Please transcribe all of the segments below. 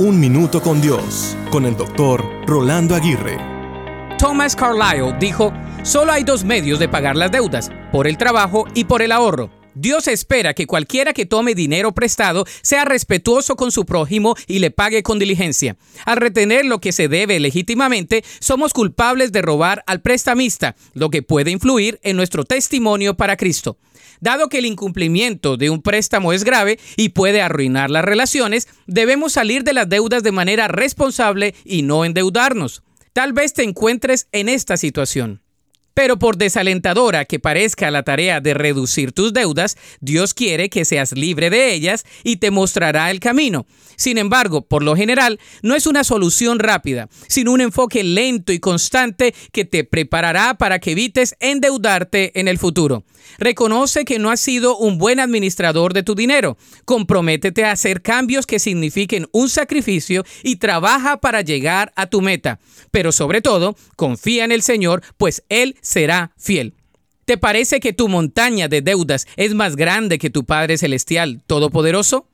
Un Minuto con Dios, con el doctor Rolando Aguirre. Thomas Carlyle dijo, solo hay dos medios de pagar las deudas, por el trabajo y por el ahorro. Dios espera que cualquiera que tome dinero prestado sea respetuoso con su prójimo y le pague con diligencia. Al retener lo que se debe legítimamente, somos culpables de robar al prestamista, lo que puede influir en nuestro testimonio para Cristo. Dado que el incumplimiento de un préstamo es grave y puede arruinar las relaciones, debemos salir de las deudas de manera responsable y no endeudarnos. Tal vez te encuentres en esta situación. Pero por desalentadora que parezca la tarea de reducir tus deudas, Dios quiere que seas libre de ellas y te mostrará el camino. Sin embargo, por lo general, no es una solución rápida, sino un enfoque lento y constante que te preparará para que evites endeudarte en el futuro. Reconoce que no has sido un buen administrador de tu dinero. Comprométete a hacer cambios que signifiquen un sacrificio y trabaja para llegar a tu meta. Pero sobre todo, confía en el Señor, pues Él será fiel. ¿Te parece que tu montaña de deudas es más grande que tu Padre Celestial Todopoderoso?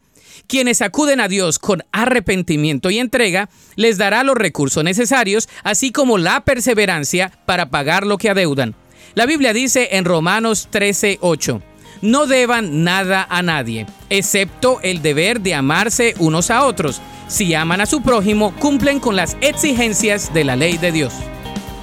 Quienes acuden a Dios con arrepentimiento y entrega, les dará los recursos necesarios, así como la perseverancia para pagar lo que adeudan. La Biblia dice en Romanos 13:8, no deban nada a nadie, excepto el deber de amarse unos a otros. Si aman a su prójimo, cumplen con las exigencias de la ley de Dios.